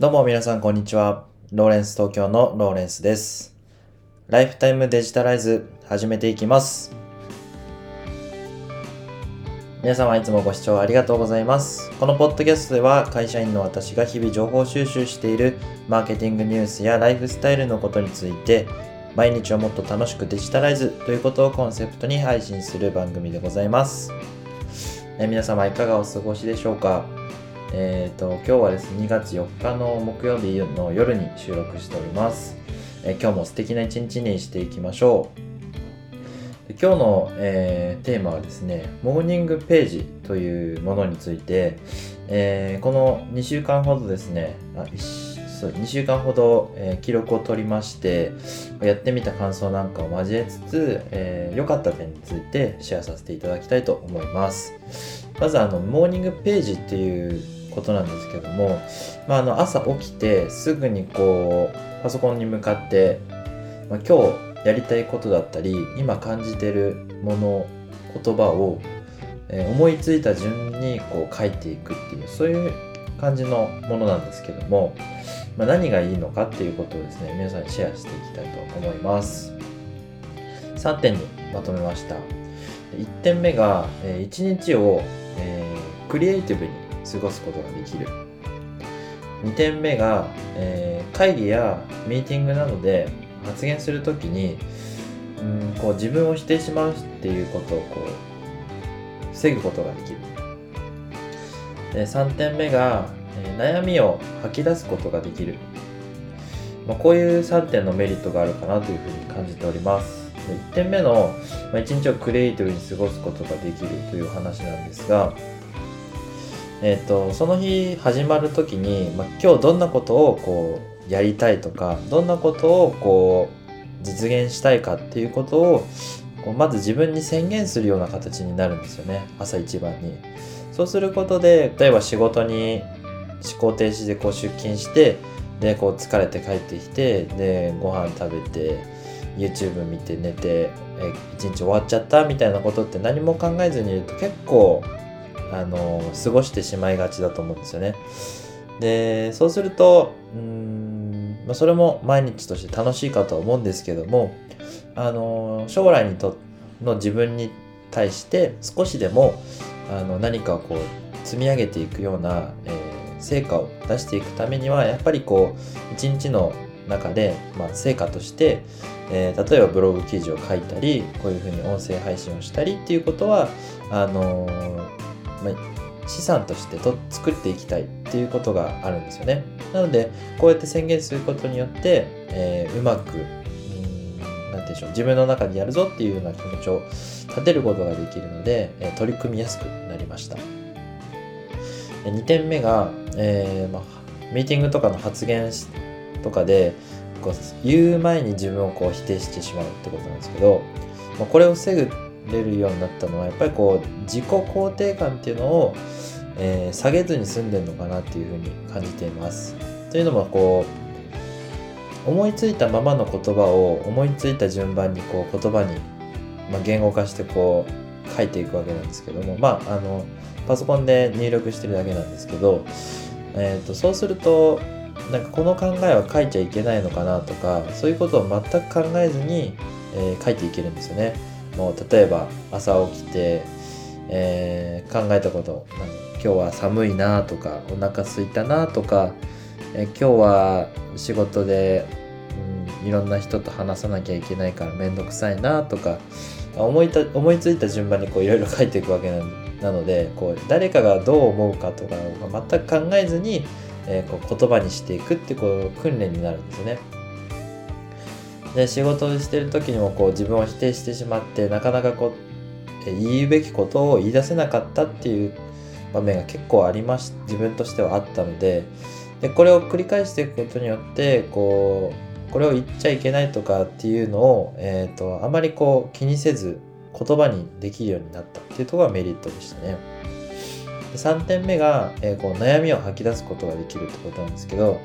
どうも皆さんこんにちは。ローレンス東京のローレンスです。ライフタイムデジタライズ始めていきます。皆様いつもご視聴ありがとうございます。このポッドキャストでは会社員の私が日々情報収集しているマーケティングニュースやライフスタイルのことについて毎日をもっと楽しくデジタライズということをコンセプトに配信する番組でございます。え皆様いかがお過ごしでしょうか？えー、と今日はですね2月4日の木曜日の夜に収録しております、えー今日も素敵な一日にしていきましょう。今日の、えーテーマはですねモーニングページというものについて、えこの2週間ほどですねあそう2週間ほど、え記録を取りましてやってみた感想なんかを交えつつ良、えーかった点についてシェアさせていただきたいと思います。まずあのモーニングページっていうことなんですけども、まあ、あの朝起きてすぐにこうパソコンに向かって、まあ、今日やりたいことだったり今感じてるもの言葉を、えー思いついた順にこう書いていくっていうそういう感じのものなんですけども、まあ、何がいいのかっていうことをですね皆さんにシェアしていきたいと思います。3点にまとめました。1点目が、え1日を、えークリエイティブに過ごすことができる。2点目が、えー会議やミーティングなどで発言するときにうんこう自分を否定しまうっていうことをこう防ぐことができる。で3点目が、えー悩みを吐き出すことができる、まあ、こういう3点のメリットがあるかなというふうに感じております。1点目の、まあ、1日をクリエイティブに過ごすことができるという話なんですがえー、とその日始まる時に、まあ、今日どんなことをこうやりたいとかどんなことをこう実現したいかっていうことをこうまず自分に宣言するような形になるんですよね朝一番に。そうすることで例えば仕事に思考停止でこう出勤してでこう疲れて帰ってきてでご飯食べて YouTube 見て寝てえ一日終わっちゃったみたいなことって何も考えずにいると結構あの過ごしてしまいがちだと思うんですよね。でそうするとうん、まあ、それも毎日として楽しいかとは思うんですけどもあの将来にとの自分に対して少しでもあの何かをこう積み上げていくような、えー成果を出していくためにはやっぱりこう一日の中で、まあ、成果として、えー例えばブログ記事を書いたりこういうふうに音声配信をしたりっていうことはあのーまあ、資産としてと作っていきたいっていうことがあるんですよね。なのでこうやって宣言することによって、えーうまくうーんなんてうんでしょう自分の中にやるぞっていうような気持ちを立てることができるので、えー取り組みやすくなりました。2点目が、えーまあ、ミーティングとかの発言とかでこう言う前に自分をこう否定してしまうってことなんですけど、まあ、これを防ぐれるようになったのはやっぱりこう自己肯定感っていうのを、えー下げずに済んでるのかなっていうふうに感じています。というのもこう思いついたままの言葉を思いついた順番にこう言葉に、まあ、言語化してこう書いていくわけなんですけどもまああのパソコンで入力してるだけなんですけど、えー、とそうするとなんかこの考えは書いちゃいけないのかなとかそういうことを全く考えずに、えー書いていけるんですよね。もう例えば朝起きて、えー考えたこと今日は寒いなとかお腹空いたなとか、えー今日は仕事で、うん、いろんな人と話さなきゃいけないから面倒くさいなとか思いた思いついた順番にこういろいろ書いていくわけなのでこう誰かがどう思うかとか全く考えずに、えーこう言葉にしていくってこう訓練になるんですね。で仕事をしてる時にもこう自分を否定してしまってなかなかこう言うべきことを言い出せなかったっていう場面が結構ありまし自分としてはあったのででこれを繰り返していくことによってこうこれを言っちゃいけないとかっていうのを、えー、とあまりこう気にせず言葉にできるようになったっていうとこがメリットでしたね。で3点目が、えーこう悩みを吐き出すことができるってことなんですけど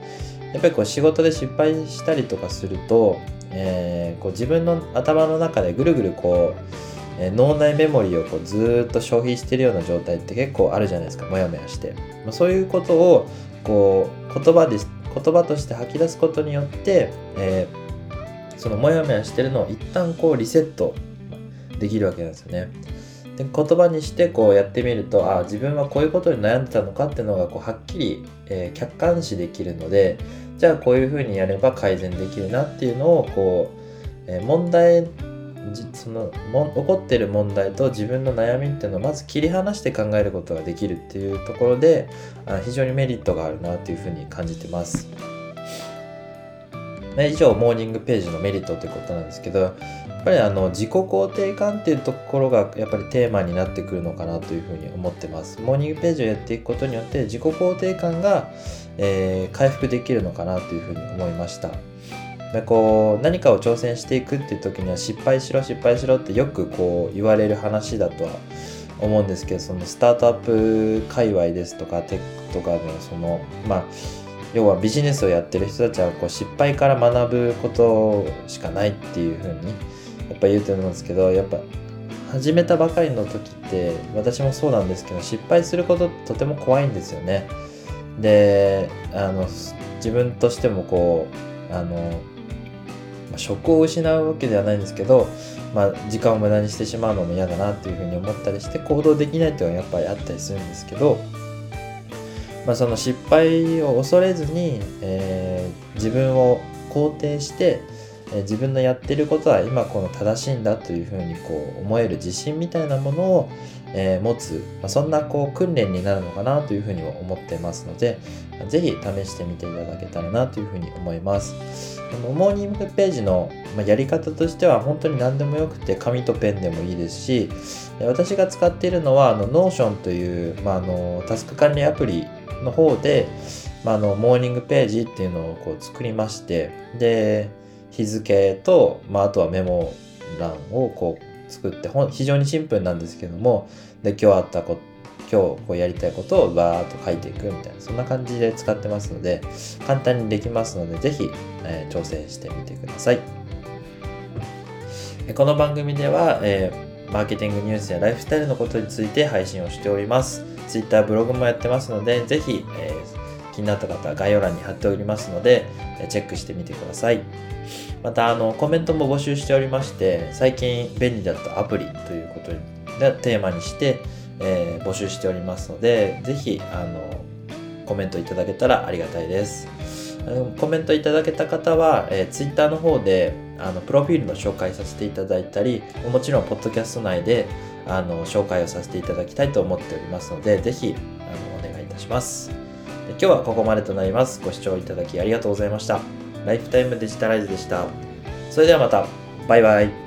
やっぱりこう仕事で失敗したりとかすると、えーこう自分の頭の中でぐるぐるこう、えー脳内メモリーをこうずっと消費してるような状態って結構あるじゃないですかモヤモヤして、まあ、そういうことをこう言葉で言葉として吐き出すことによって、えー、そのモヤモヤしてるのを一旦こうリセットできるわけなんですよね。で言葉にしてこうやってみるとあ自分はこういうことに悩んでたのかっていうのがこうはっきり、えー、客観視できるのでじゃあこういうふうにやれば改善できるなっていうのをこう、えー、問題そのも起こってる問題と自分の悩みっていうのをまず切り離して考えることができるっていうところであ非常にメリットがあるなというふうに感じてます。以上モーニングページのメリットということなんですけどやっぱりあの自己肯定感っていうところがやっぱりテーマになってくるのかなというふうに思ってます。モーニングページをやっていくことによって自己肯定感が、えー、回復できるのかなというふうに思いました。でこう何かを挑戦していくっていう時には失敗しろ失敗しろってよくこう言われる話だとは思うんですけどそのスタートアップ界隈ですとかテックとかのそのまあ要はビジネスをやってる人たちはこう失敗から学ぶことしかないっていう風にやっぱ言うと思うんですけどやっぱ始めたばかりの時って私もそうなんですけど失敗することとても怖いんですよね。であの自分としてもこうあの、職を失うわけではないんですけど、まあ、時間を無駄にしてしまうのも嫌だなっていうふうに思ったりして行動できないっていうのはやっぱりあったりするんですけど、まあ、その失敗を恐れずに、えー、自分を肯定して、えー、自分のやってることは今この正しいんだというふうにこう思える自信みたいなものを、えー、持つ、まあ、そんなこう訓練になるのかなというふうに思ってますので是非試してみていただけたらなというふうに思います。モーニングページのやり方としては本当に何でもよくて紙とペンでもいいですし私が使っているのはあの Notion という、まあ、あのタスク管理アプリの方で、まあ、のモーニングページっていうのをこう作りましてで日付と、まあ、あとはメモ欄をこう作って非常にシンプルなんですけどもで今日あったこ今日こうやりたいことをバーっと書いていくみたいなそんな感じで使ってますので簡単にできますので是非、えー、挑戦してみてください。この番組では、えー、マーケティングニュースやライフスタイルのことについて配信をしております Twitter ブログもやってますので是非、えー、気になった方は概要欄に貼っておりますのでチェックしてみてくださいまたあのコメントも募集しておりまして最近便利だったアプリということでテーマにしてえー、募集しておりますので、ぜひ、あの、コメントいただけたらありがたいです。コメントいただけた方は、えー、Twitter の方であのプロフィールの紹介させていただいたりもちろんポッドキャスト内であの紹介をさせていただきたいと思っておりますので是非あのお願いいたします。で今日はここまでとなります。ご視聴いただきありがとうございました。ライフタイムデジタライズでした。それではまた。バイバイ。